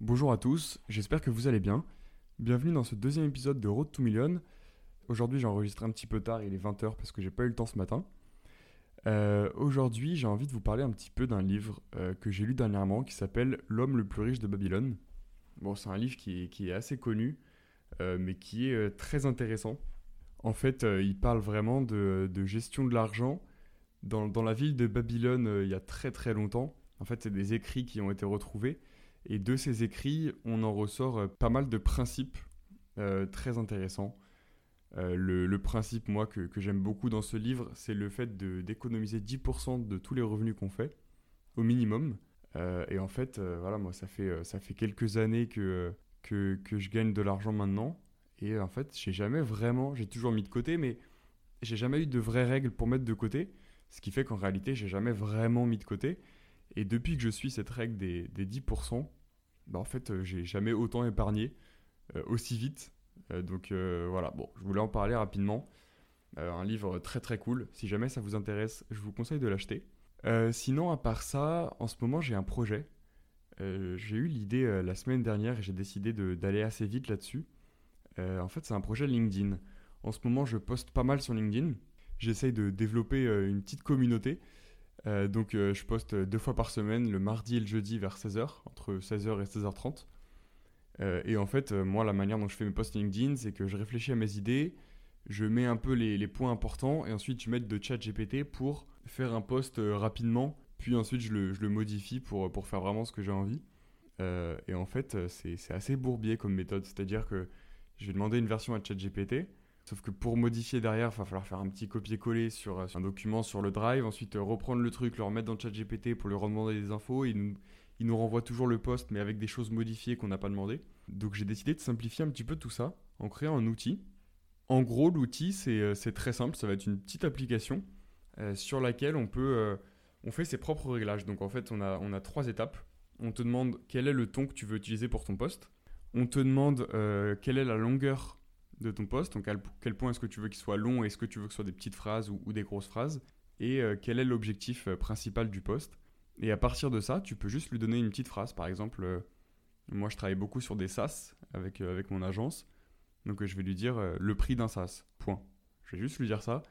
Bonjour à tous, j'espère que vous allez bien. Bienvenue dans ce deuxième épisode de Road to Million. Aujourd'hui j'ai enregistré un petit peu tard, il est 20h parce que j'ai pas eu le temps ce matin. Euh, aujourd'hui j'ai envie de vous parler un petit peu d'un livre euh, que j'ai lu dernièrement qui s'appelle L'homme le plus riche de Babylone. Bon c'est un livre qui est, assez connu euh, mais qui est très intéressant. En fait il parle vraiment de, gestion de l'argent dans, la ville de Babylone il y a très très longtemps. En fait c'est des écrits qui ont été retrouvés et de ces écrits, on en ressort euh, pas mal de principes euh, très intéressants. Euh, le, principe, moi, que, j'aime beaucoup dans ce livre, c'est le fait d'économiser 10% de tous les revenus qu'on fait, au minimum. et en fait, voilà, moi, ça fait, ça fait quelques années que, que, que je gagne de l'argent maintenant. Et en fait, j'ai jamais vraiment, j'ai toujours mis de côté, mais j'ai jamais eu de vraies règles pour mettre de côté. Ce qui fait qu'en réalité, j'ai jamais vraiment mis de côté. Et depuis que je suis cette règle des, des 10%, bah en fait, euh, j'ai jamais autant épargné euh, aussi vite. Euh, donc voilà, bon, je voulais en parler rapidement. un livre très très cool. Si jamais ça vous intéresse, je vous conseille de l'acheter. sinon, à part ça, en ce moment, j'ai un projet. j'ai eu l'idée la semaine dernière et j'ai décidé d'aller assez vite là-dessus. en fait, c'est un projet LinkedIn. En ce moment, je poste pas mal sur LinkedIn. J'essaye de développer une petite communauté. Euh, donc euh, je poste deux fois par semaine, le mardi et le jeudi vers 16h, entre 16h et 16h30. Euh, et en fait, moi, la manière dont je fais mes posts LinkedIn, c'est que je réfléchis à mes idées, je mets un peu les, points importants, et ensuite je mets de chat GPT pour faire un post rapidement, puis ensuite je le, modifie pour, pour, faire vraiment ce que j'ai envie. et en fait, c'est assez bourbier comme méthode, c'est-à-dire que je vais demander une version à ChatGPT, Sauf que pour modifier derrière, il va falloir faire un petit copier-coller sur, euh, un document sur le drive, ensuite euh, reprendre le truc, le remettre dans le chat GPT pour lui redemander des infos. Il nous, il nous renvoie toujours le poste, mais avec des choses modifiées qu'on n'a pas demandé. Donc j'ai décidé de simplifier un petit peu tout ça en créant un outil. En gros, l'outil, c'est euh, très simple. Ça va être une petite application sur laquelle on peut... on fait ses propres réglages. Donc en fait, on a, on a trois étapes. On te demande quel est le ton que tu veux utiliser pour ton poste. On te demande quelle est la longueur de ton poste, donc à quel point est-ce que tu veux qu'il soit long, est-ce que tu veux que ce soit des petites phrases ou, des grosses phrases, et euh, quel est l'objectif euh, principal du poste. Et à partir de ça, tu peux juste lui donner une petite phrase. Par exemple, euh, moi je travaille beaucoup sur des SaaS avec, avec mon agence, donc je vais lui dire le prix d'un SaaS, point. Je vais juste lui dire ça.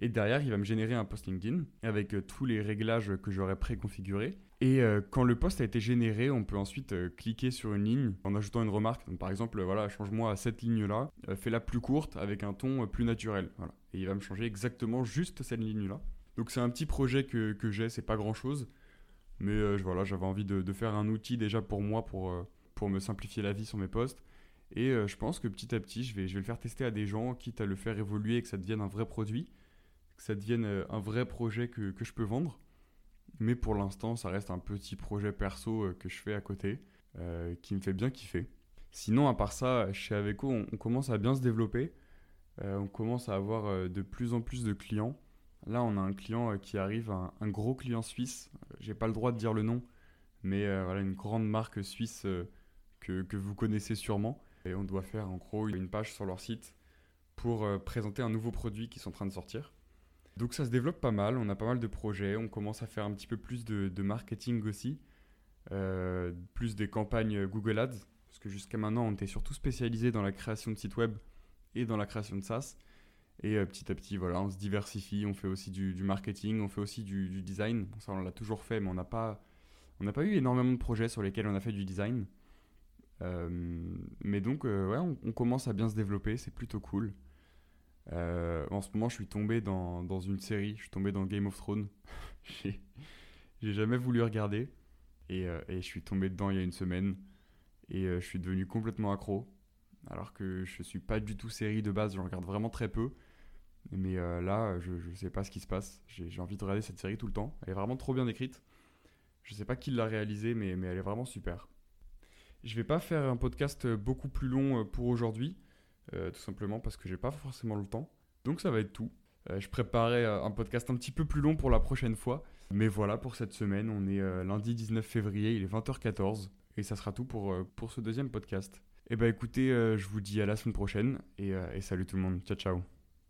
Et derrière, il va me générer un post LinkedIn avec tous les réglages que j'aurais préconfigurés et euh, quand le poste a été généré, on peut ensuite euh, cliquer sur une ligne en ajoutant une remarque. par exemple, voilà, change-moi à cette ligne-là, euh, fais-la plus courte avec un ton plus naturel. Voilà. Et il va me changer exactement juste cette ligne-là. Donc c'est un petit projet que, que j'ai, c'est pas grand-chose. Mais voilà, j'avais envie de, faire un outil déjà pour moi, pour, pour me simplifier la vie sur mes postes. Et je pense que petit à petit, je vais, je vais le faire tester à des gens, quitte à le faire évoluer et que ça devienne un vrai produit, que ça devienne un vrai projet que, que je peux vendre. Mais pour l'instant, ça reste un petit projet perso euh, que je fais à côté, euh, qui me fait bien kiffer. Sinon, à part ça, chez Aveco, on, commence à bien se développer. Euh, on commence à avoir de plus en plus de clients. Là, on a un client qui arrive, un, gros client suisse. J'ai pas le droit de dire le nom, mais voilà, une grande marque suisse que, que, vous connaissez sûrement. Et on doit faire en gros une page sur leur site pour présenter un nouveau produit qui sont en train de sortir. Donc ça se développe pas mal, on a pas mal de projets, on commence à faire un petit peu plus de, marketing aussi, euh, plus des campagnes Google Ads, parce que jusqu'à maintenant on était surtout spécialisé dans la création de sites web et dans la création de SaaS. Et euh, petit à petit, voilà, on se diversifie, on fait aussi du, marketing, on fait aussi du, design. ça on l'a toujours fait, mais on n'a pas, on pas eu énormément de projets sur lesquels on a fait du design. Euh, mais donc, ouais, on commence à bien se développer, c'est plutôt cool. Euh, en ce moment, je suis tombé dans, dans, une série, je suis tombé dans Game of Thrones. J'ai jamais voulu regarder et, euh, et, je suis tombé dedans il y a une semaine et euh, je suis devenu complètement accro. Alors que je suis pas du tout série de base, je regarde vraiment très peu. Mais là, je, je sais pas ce qui se passe. J'ai envie de regarder cette série tout le temps. Elle est vraiment trop bien écrite. Je sais pas qui l'a réalisée, mais, mais elle est vraiment super. Je vais pas faire un podcast beaucoup plus long pour aujourd'hui. Euh, tout simplement parce que j'ai pas forcément le temps. Donc ça va être tout. Euh, je préparais euh, un podcast un petit peu plus long pour la prochaine fois. Mais voilà pour cette semaine, on est lundi 19 février, il est 20h14 et ça sera tout pour, pour ce deuxième podcast. Et eh bah ben, écoutez, je vous dis à la semaine prochaine et, et salut tout le monde. Ciao ciao.